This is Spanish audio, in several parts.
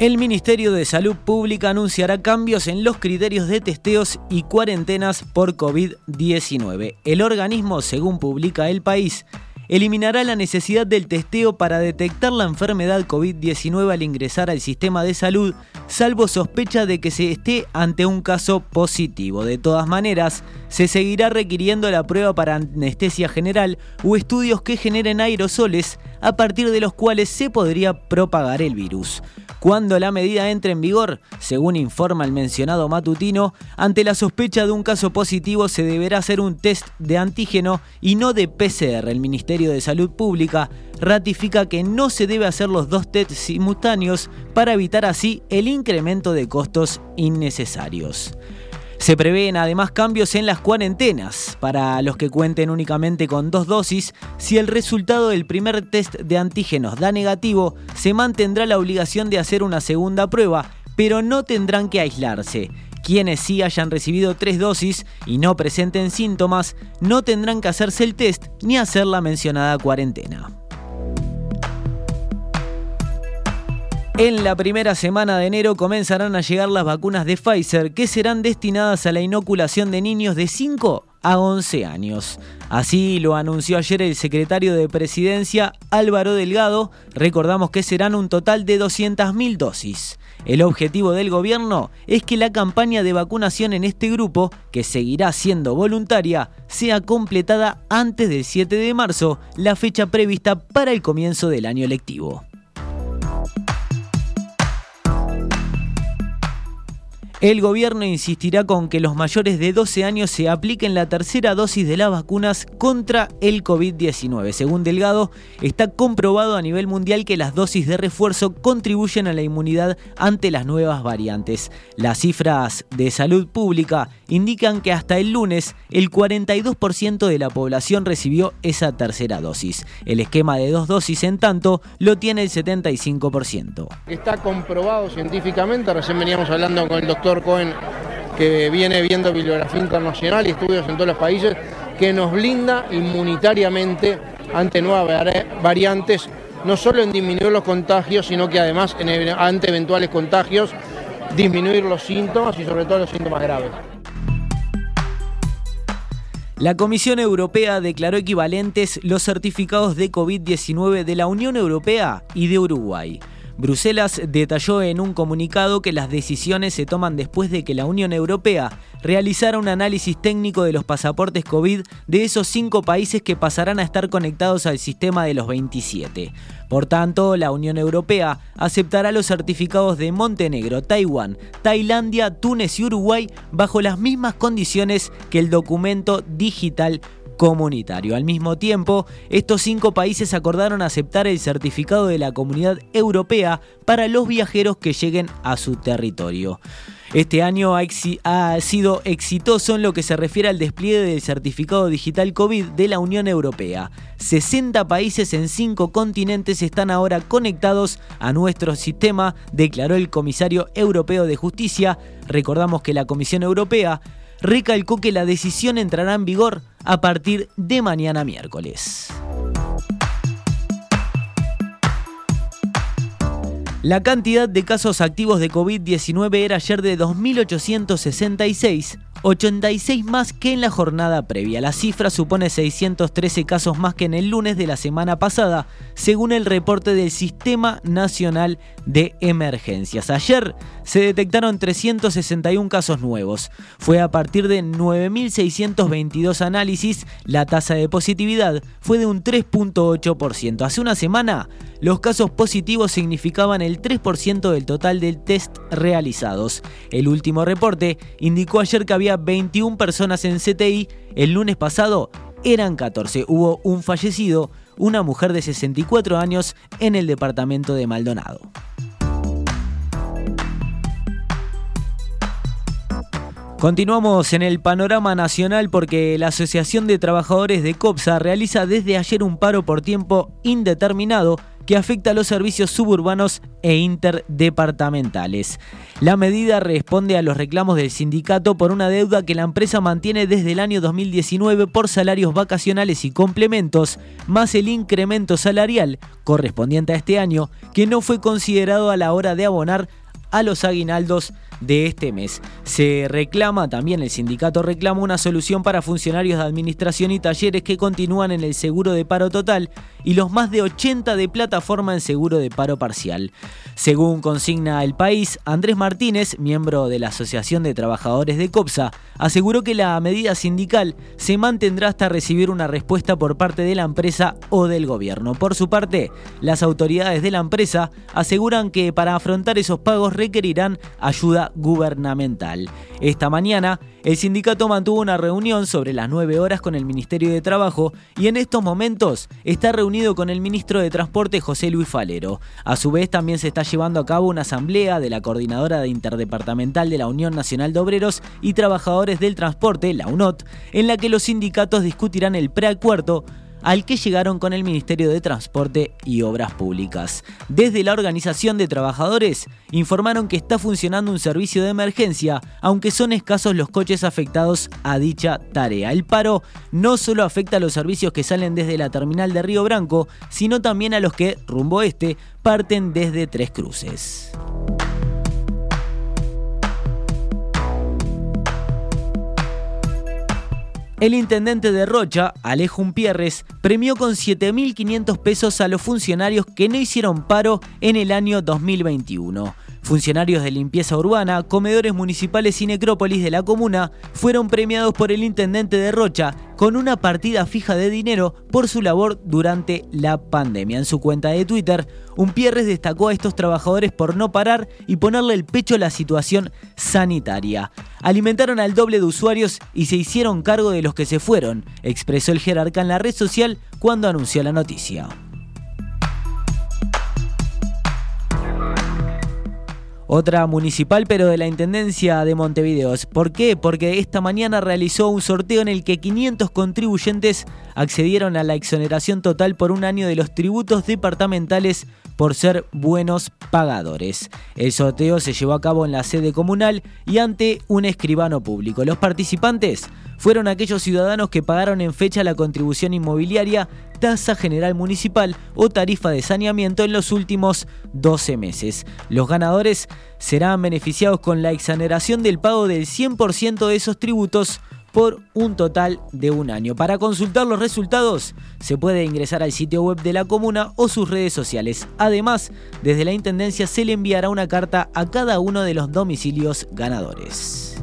El Ministerio de Salud Pública anunciará cambios en los criterios de testeos y cuarentenas por COVID-19. El organismo, según publica el país, eliminará la necesidad del testeo para detectar la enfermedad COVID-19 al ingresar al sistema de salud, salvo sospecha de que se esté ante un caso positivo. De todas maneras, se seguirá requiriendo la prueba para anestesia general o estudios que generen aerosoles a partir de los cuales se podría propagar el virus. Cuando la medida entre en vigor, según informa el mencionado matutino, ante la sospecha de un caso positivo se deberá hacer un test de antígeno y no de PCR. El Ministerio de Salud Pública ratifica que no se debe hacer los dos tests simultáneos para evitar así el incremento de costos innecesarios. Se prevén además cambios en las cuarentenas para los que cuenten únicamente con dos dosis. Si el resultado del primer test de antígenos da negativo, se mantendrá la obligación de hacer una segunda prueba, pero no tendrán que aislarse. Quienes sí hayan recibido tres dosis y no presenten síntomas, no tendrán que hacerse el test ni hacer la mencionada cuarentena. En la primera semana de enero comenzarán a llegar las vacunas de Pfizer que serán destinadas a la inoculación de niños de 5 a 11 años. Así lo anunció ayer el secretario de Presidencia Álvaro Delgado. Recordamos que serán un total de 200.000 dosis. El objetivo del gobierno es que la campaña de vacunación en este grupo, que seguirá siendo voluntaria, sea completada antes del 7 de marzo, la fecha prevista para el comienzo del año lectivo. El gobierno insistirá con que los mayores de 12 años se apliquen la tercera dosis de las vacunas contra el COVID-19. Según Delgado, está comprobado a nivel mundial que las dosis de refuerzo contribuyen a la inmunidad ante las nuevas variantes. Las cifras de salud pública indican que hasta el lunes el 42% de la población recibió esa tercera dosis. El esquema de dos dosis, en tanto, lo tiene el 75%. Está comprobado científicamente, recién veníamos hablando con el doctor Cohen, que viene viendo bibliografía internacional y estudios en todos los países, que nos blinda inmunitariamente ante nuevas variantes, no solo en disminuir los contagios, sino que además ante eventuales contagios, disminuir los síntomas y sobre todo los síntomas graves. La Comisión Europea declaró equivalentes los certificados de COVID-19 de la Unión Europea y de Uruguay. Bruselas detalló en un comunicado que las decisiones se toman después de que la Unión Europea realizara un análisis técnico de los pasaportes COVID de esos cinco países que pasarán a estar conectados al sistema de los 27. Por tanto, la Unión Europea aceptará los certificados de Montenegro, Taiwán, Tailandia, Túnez y Uruguay bajo las mismas condiciones que el documento digital comunitario. Al mismo tiempo, estos cinco países acordaron aceptar el certificado de la Comunidad Europea para los viajeros que lleguen a su territorio. Este año ha, sido exitoso en lo que se refiere al despliegue del certificado digital COVID de la Unión Europea. 60 países en 5 continentes están ahora conectados a nuestro sistema, declaró el comisario europeo de justicia. Recordamos que la Comisión Europea recalcó que la decisión entrará en vigor a partir de mañana miércoles. La cantidad de casos activos de COVID-19 era ayer de 2.866 86 más que en la jornada previa. La cifra supone 613 casos más que en el lunes de la semana pasada, según el reporte del Sistema Nacional de Emergencias. Ayer se detectaron 361 casos nuevos. Fue a partir de 9.622 análisis, la tasa de positividad fue de un 3.8%. Hace una semana, los casos positivos significaban el 3% del total del test realizados. El último reporte indicó ayer que había 21 personas en CTI, el lunes pasado eran 14. Hubo un fallecido, una mujer de 64 años, en el departamento de Maldonado. Continuamos en el panorama nacional porque la Asociación de Trabajadores de COPSA realiza desde ayer un paro por tiempo indeterminado que afecta a los servicios suburbanos e interdepartamentales. La medida responde a los reclamos del sindicato por una deuda que la empresa mantiene desde el año 2019 por salarios vacacionales y complementos, más el incremento salarial correspondiente a este año, que no fue considerado a la hora de abonar a los aguinaldos de este mes. Se reclama, también el sindicato reclama una solución para funcionarios de administración y talleres que continúan en el seguro de paro total y los más de 80 de plataforma en seguro de paro parcial. Según consigna el país, Andrés Martínez, miembro de la Asociación de Trabajadores de COPSA, aseguró que la medida sindical se mantendrá hasta recibir una respuesta por parte de la empresa o del gobierno. Por su parte, las autoridades de la empresa aseguran que para afrontar esos pagos requerirán ayuda gubernamental. Esta mañana, el sindicato mantuvo una reunión sobre las 9 horas con el Ministerio de Trabajo y en estos momentos está reunido con el ministro de Transporte José Luis Falero. A su vez también se está llevando a cabo una asamblea de la Coordinadora Interdepartamental de la Unión Nacional de Obreros y Trabajadores del Transporte, la UNOT, en la que los sindicatos discutirán el preacuerdo al que llegaron con el Ministerio de Transporte y Obras Públicas. Desde la Organización de Trabajadores informaron que está funcionando un servicio de emergencia, aunque son escasos los coches afectados a dicha tarea. El paro no solo afecta a los servicios que salen desde la terminal de Río Branco, sino también a los que, rumbo este, parten desde Tres Cruces. El intendente de Rocha, Alejo Umpierres, premió con 7.500 pesos a los funcionarios que no hicieron paro en el año 2021. Funcionarios de limpieza urbana, comedores municipales y necrópolis de la comuna fueron premiados por el intendente de Rocha con una partida fija de dinero por su labor durante la pandemia. En su cuenta de Twitter, Umpierres destacó a estos trabajadores por no parar y ponerle el pecho a la situación sanitaria. Alimentaron al doble de usuarios y se hicieron cargo de los que se fueron, expresó el jerarca en la red social cuando anunció la noticia. Otra municipal, pero de la Intendencia de Montevideo. ¿Por qué? Porque esta mañana realizó un sorteo en el que 500 contribuyentes accedieron a la exoneración total por un año de los tributos departamentales por ser buenos pagadores. El sorteo se llevó a cabo en la sede comunal y ante un escribano público. Los participantes fueron aquellos ciudadanos que pagaron en fecha la contribución inmobiliaria, tasa general municipal o tarifa de saneamiento en los últimos 12 meses. Los ganadores serán beneficiados con la exoneración del pago del 100% de esos tributos por un total de un año. Para consultar los resultados se puede ingresar al sitio web de la comuna o sus redes sociales. Además, desde la Intendencia se le enviará una carta a cada uno de los domicilios ganadores.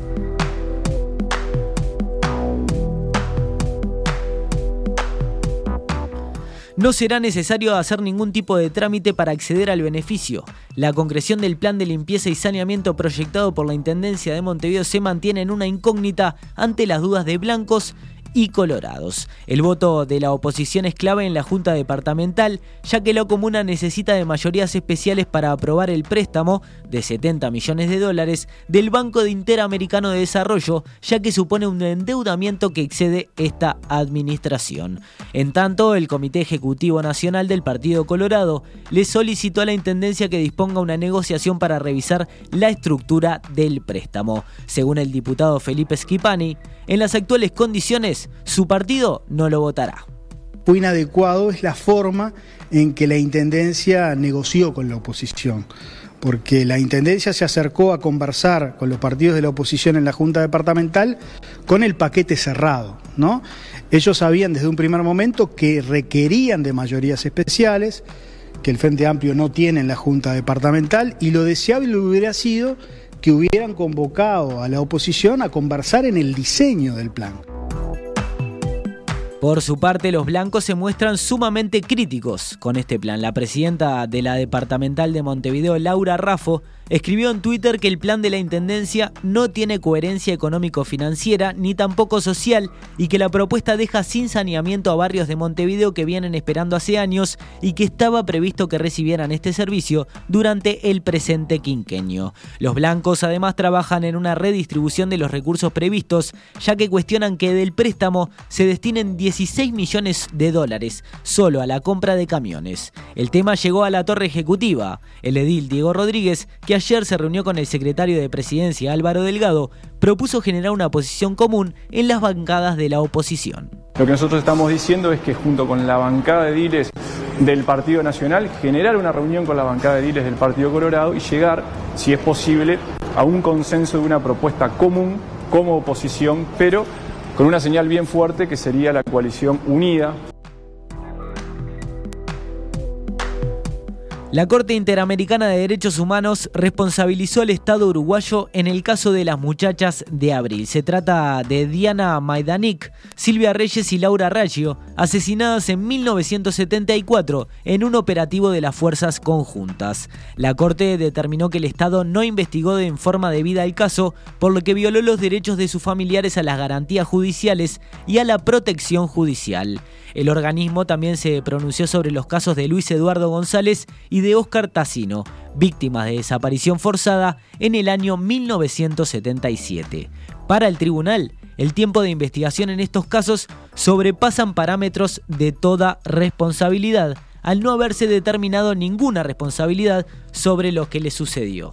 No será necesario hacer ningún tipo de trámite para acceder al beneficio. La concreción del plan de limpieza y saneamiento proyectado por la Intendencia de Montevideo se mantiene en una incógnita ante las dudas de blancos y colorados. El voto de la oposición es clave en la Junta Departamental, ya que la comuna necesita de mayorías especiales para aprobar el préstamo de 70 millones de dólares del Banco Interamericano de Desarrollo, ya que supone un endeudamiento que excede esta administración. En tanto, el Comité Ejecutivo Nacional del Partido Colorado le solicitó a la Intendencia que disponga una negociación para revisar la estructura del préstamo. Según el diputado Felipe Schipani, en las actuales condiciones, su partido no lo votará. Muy inadecuado es la forma en que la Intendencia negoció con la oposición, porque la Intendencia se acercó a conversar con los partidos de la oposición en la Junta Departamental con el paquete cerrado. ¿no? Ellos sabían desde un primer momento que requerían de mayorías especiales, que el Frente Amplio no tiene en la Junta Departamental, y lo deseable hubiera sido que hubieran convocado a la oposición a conversar en el diseño del plan. Por su parte, los blancos se muestran sumamente críticos con este plan. La presidenta de la departamental de Montevideo, Laura Raffo, escribió en Twitter que el plan de la Intendencia no tiene coherencia económico-financiera ni tampoco social y que la propuesta deja sin saneamiento a barrios de Montevideo que vienen esperando hace años y que estaba previsto que recibieran este servicio durante el presente quinquenio. Los blancos además trabajan en una redistribución de los recursos previstos, ya que cuestionan que del préstamo se destinen 16 millones de dólares solo a la compra de camiones. El tema llegó a la torre ejecutiva. El edil Diego Rodríguez, que ayer se reunió con el secretario de Presidencia Álvaro Delgado, propuso generar una posición común en las bancadas de la oposición. Lo que nosotros estamos diciendo es que junto con la bancada de diles del Partido Nacional, generar una reunión con la bancada de diles del Partido Colorado y llegar, si es posible, a un consenso de una propuesta común como oposición, pero con una señal bien fuerte que sería la coalición unida La Corte Interamericana de Derechos Humanos responsabilizó al Estado uruguayo en el caso de las muchachas de abril. Se trata de Diana Maidanik, Silvia Reyes y Laura Raggio, asesinadas en 1974 en un operativo de las fuerzas conjuntas. La Corte determinó que el Estado no investigó en forma debida el caso, por lo que violó los derechos de sus familiares a las garantías judiciales y a la protección judicial. El organismo también se pronunció sobre los casos de Luis Eduardo González y de Óscar Tassino, víctimas de desaparición forzada en el año 1977. Para el tribunal, el tiempo de investigación en estos casos sobrepasan parámetros de toda responsabilidad, al no haberse determinado ninguna responsabilidad sobre lo que le sucedió.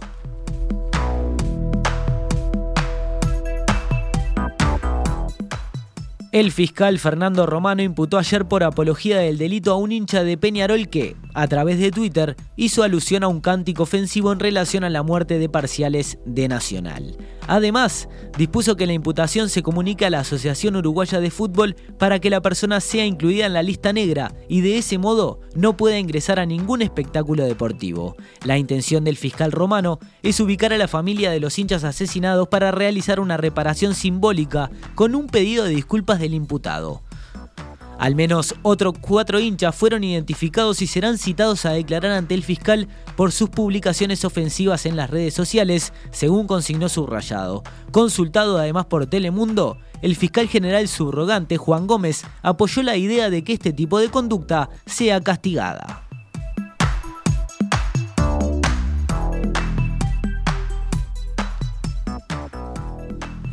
El fiscal Fernando Romano imputó ayer por apología del delito a un hincha de Peñarol que, a través de Twitter, hizo alusión a un cántico ofensivo en relación a la muerte de parciales de Nacional. Además, dispuso que la imputación se comunique a la Asociación Uruguaya de Fútbol para que la persona sea incluida en la lista negra y de ese modo no pueda ingresar a ningún espectáculo deportivo. La intención del fiscal romano es ubicar a la familia de los hinchas asesinados para realizar una reparación simbólica con un pedido de disculpas del imputado. Al menos otros cuatro hinchas fueron identificados y serán citados a declarar ante el fiscal por sus publicaciones ofensivas en las redes sociales, según consignó Subrayado. Consultado además por Telemundo, el fiscal general subrogante Juan Gómez apoyó la idea de que este tipo de conducta sea castigada.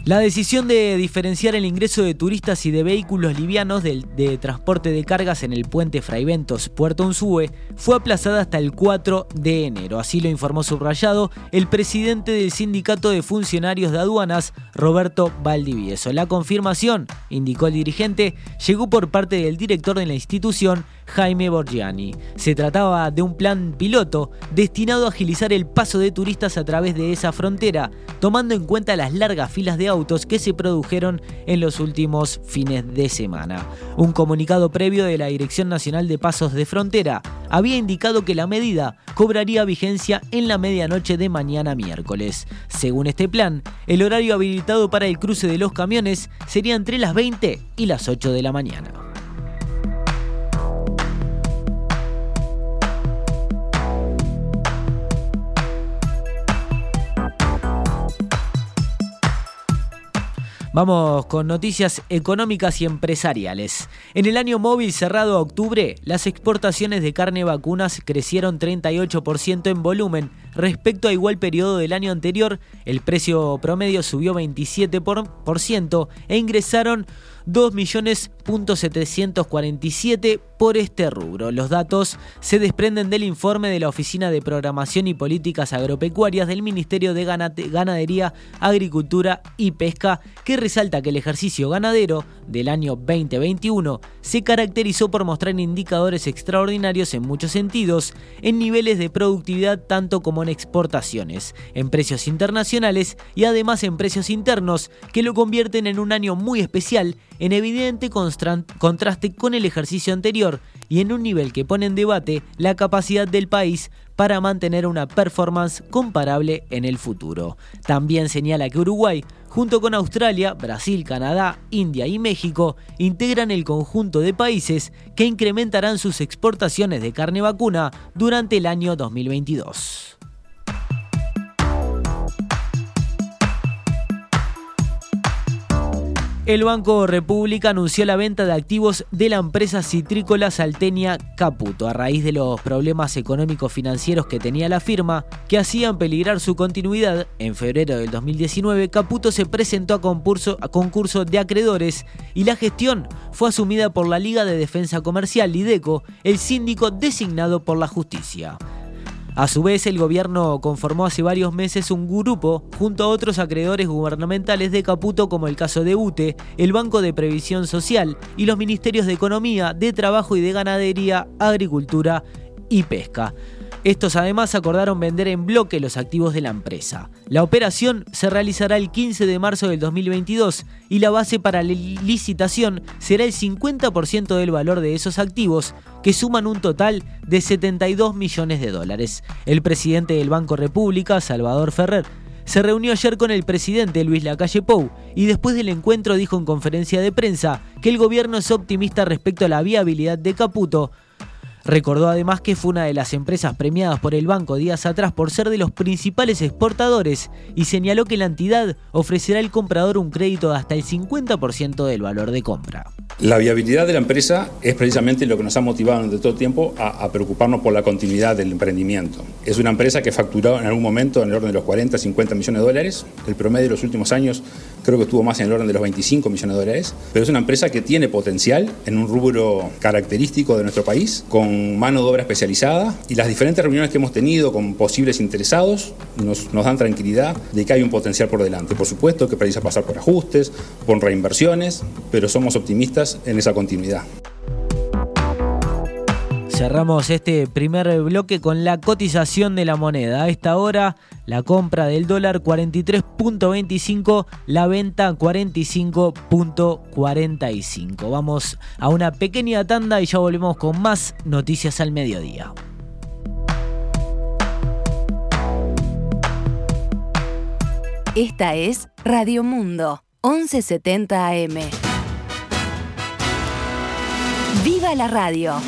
La decisión de diferenciar el ingreso de turistas y de vehículos livianos de, transporte de cargas en el puente Fraiventos Puerto Unzúe fue aplazada hasta el 4 de enero. Así lo informó subrayado el presidente del Sindicato de Funcionarios de Aduanas, Roberto Valdivieso. La confirmación, indicó el dirigente, llegó por parte del director de la institución, Jaime Borgiani. Se trataba de un plan piloto destinado a agilizar el paso de turistas a través de esa frontera, tomando en cuenta las largas filas de autos que se produjeron en los últimos fines de semana. Un comunicado previo de la Dirección Nacional de Pasos de Frontera había indicado que la medida cobraría vigencia en la medianoche de mañana miércoles. Según este plan, el horario habilitado para el cruce de los camiones sería entre las 20 y las 8 de la mañana. Vamos con noticias económicas y empresariales. En el año móvil cerrado a octubre, las exportaciones de carne vacunas crecieron 38% en volumen. Respecto a igual periodo del año anterior, el precio promedio subió 27% e ingresaron 2.747 por este rubro. Los datos se desprenden del informe de la Oficina de Programación y Políticas Agropecuarias del Ministerio de Ganadería, Agricultura y Pesca, que resalta que el ejercicio ganadero del año 2021 se caracterizó por mostrar indicadores extraordinarios en muchos sentidos, en niveles de productividad tanto como en exportaciones, en precios internacionales y además en precios internos, que lo convierten en un año muy especial en evidente contraste con el ejercicio anterior y en un nivel que pone en debate la capacidad del país para mantener una performance comparable en el futuro. También señala que Uruguay, junto con Australia, Brasil, Canadá, India y México, integran el conjunto de países que incrementarán sus exportaciones de carne vacuna durante el año 2022. El Banco República anunció la venta de activos de la empresa citrícola salteña Caputo a raíz de los problemas económicos financieros que tenía la firma que hacían peligrar su continuidad. En febrero del 2019, Caputo se presentó a concurso, a concurso de acreedores y la gestión fue asumida por la Liga de Defensa Comercial, Lideco, el síndico designado por la justicia. A su vez, el gobierno conformó hace varios meses un grupo junto a otros acreedores gubernamentales de Caputo como el caso de UTE, el Banco de Previsión Social y los ministerios de Economía, de Trabajo y de Ganadería, Agricultura y Pesca. Estos además acordaron vender en bloque los activos de la empresa. La operación se realizará el 15 de marzo del 2022 y la base para la licitación será el 50% del valor de esos activos, que suman un total de 72 millones de dólares. El presidente del Banco República, Salvador Ferrer, se reunió ayer con el presidente Luis Lacalle Pou y después del encuentro dijo en conferencia de prensa que el gobierno es optimista respecto a la viabilidad de Caputo, Recordó además que fue una de las empresas premiadas por el banco días atrás por ser de los principales exportadores y señaló que la entidad ofrecerá al comprador un crédito de hasta el 50% del valor de compra. La viabilidad de la empresa es precisamente lo que nos ha motivado durante todo el tiempo a, preocuparnos por la continuidad del emprendimiento. Es una empresa que facturó en algún momento en el orden de los 40, 50 millones de dólares. El promedio de los últimos años creo que estuvo más en el orden de los 25 millones de dólares. Pero es una empresa que tiene potencial en un rubro característico de nuestro país, con mano de obra especializada. Y las diferentes reuniones que hemos tenido con posibles interesados nos, nos dan tranquilidad de que hay un potencial por delante. Por supuesto que precisa pasar por ajustes, por reinversiones, pero somos optimistas en esa continuidad. Cerramos este primer bloque con la cotización de la moneda. A esta hora, la compra del dólar 43.25, la venta 45.45. Vamos a una pequeña tanda y ya volvemos con más noticias al mediodía. Esta es Radio Mundo, 1170 AM. ¡Viva la radio!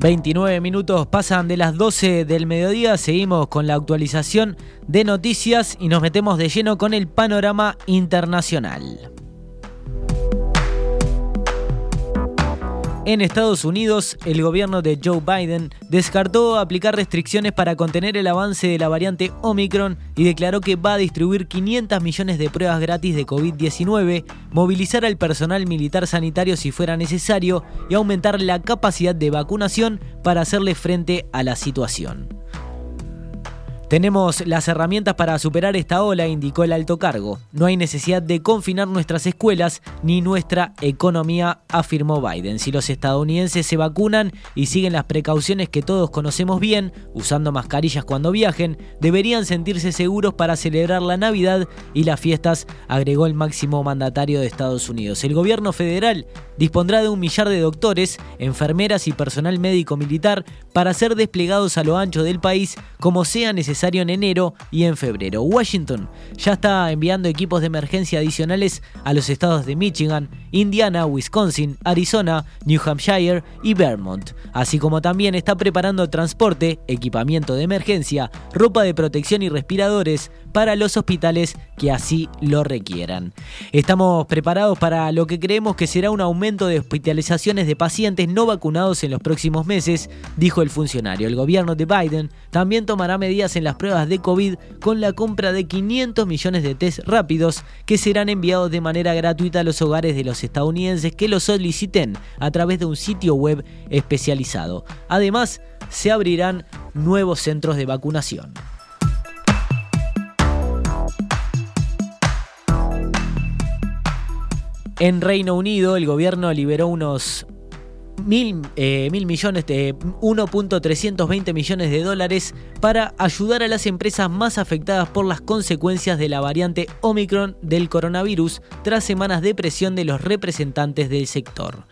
...29 minutos pasan de las 12 del mediodía... ...seguimos con la actualización de noticias... ...y nos metemos de lleno con el panorama internacional. En Estados Unidos, el gobierno de Joe Biden descartó aplicar restricciones para contener el avance de la variante Omicron y declaró que va a distribuir 500 millones de pruebas gratis de COVID-19, movilizar al personal militar sanitario si fuera necesario y aumentar la capacidad de vacunación para hacerle frente a la situación. Tenemos las herramientas para superar esta ola, indicó el alto cargo. No hay necesidad de confinar nuestras escuelas ni nuestra economía, afirmó Biden. Si los estadounidenses se vacunan y siguen las precauciones que todos conocemos bien, usando mascarillas cuando viajen, deberían sentirse seguros para celebrar la Navidad y las fiestas, agregó el máximo mandatario de Estados Unidos. El gobierno federal dispondrá de un millar de doctores, enfermeras y personal médico militar para ser desplegados a lo ancho del país como sea necesario en enero y en febrero. Washington ya está enviando equipos de emergencia adicionales a los estados de Michigan, Indiana, Wisconsin, Arizona, New Hampshire y Vermont, así como también está preparando transporte, equipamiento de emergencia, ropa de protección y respiradores para los hospitales que así lo requieran. Estamos preparados para lo que creemos que será un aumento de hospitalizaciones de pacientes no vacunados en los próximos meses, dijo el funcionario. El gobierno de Biden también tomará medidas en las pruebas de COVID con la compra de 500 millones de test rápidos que serán enviados de manera gratuita a los hogares de los estadounidenses que lo soliciten a través de un sitio web especializado. Además, se abrirán nuevos centros de vacunación. En Reino Unido, el gobierno liberó unos mil, eh, mil millones de 1.320 millones de dólares para ayudar a las empresas más afectadas por las consecuencias de la variante Omicron del coronavirus tras semanas de presión de los representantes del sector.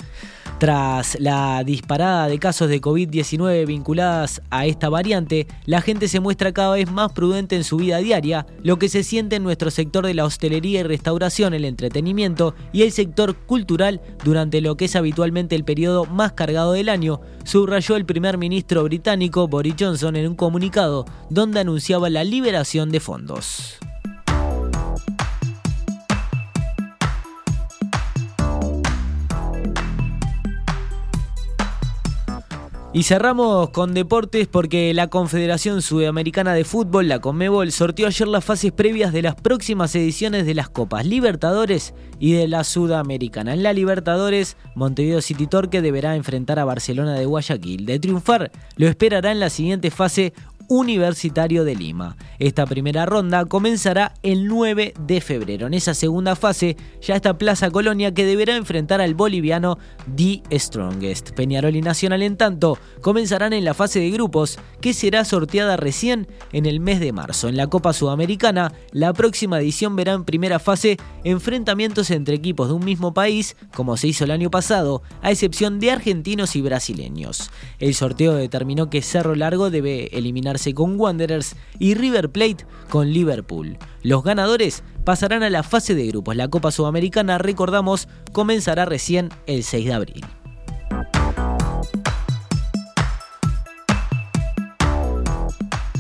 Tras la disparada de casos de COVID-19 vinculadas a esta variante, la gente se muestra cada vez más prudente en su vida diaria, lo que se siente en nuestro sector de la hostelería y restauración, el entretenimiento y el sector cultural durante lo que es habitualmente el periodo más cargado del año, subrayó el primer ministro británico Boris Johnson en un comunicado donde anunciaba la liberación de fondos. Y cerramos con deportes porque la Confederación Sudamericana de Fútbol, la Conmebol, sorteó ayer las fases previas de las próximas ediciones de las Copas Libertadores y de la Sudamericana. En la Libertadores, Montevideo City Torque deberá enfrentar a Barcelona de Guayaquil. De triunfar, lo esperará en la siguiente fase Universitario de Lima. Esta primera ronda comenzará el 9 de febrero. En esa segunda fase ya está Plaza Colonia que deberá enfrentar al boliviano The Strongest. Peñarol y Nacional en tanto comenzarán en la fase de grupos que será sorteada recién en el mes de marzo. En la Copa Sudamericana, la próxima edición verá en primera fase enfrentamientos entre equipos de un mismo país, como se hizo el año pasado, a excepción de argentinos y brasileños. El sorteo determinó que Cerro Largo debe eliminar con Wanderers y River Plate con Liverpool. Los ganadores pasarán a la fase de grupos. La Copa Sudamericana, recordamos, comenzará recién el 6 de abril.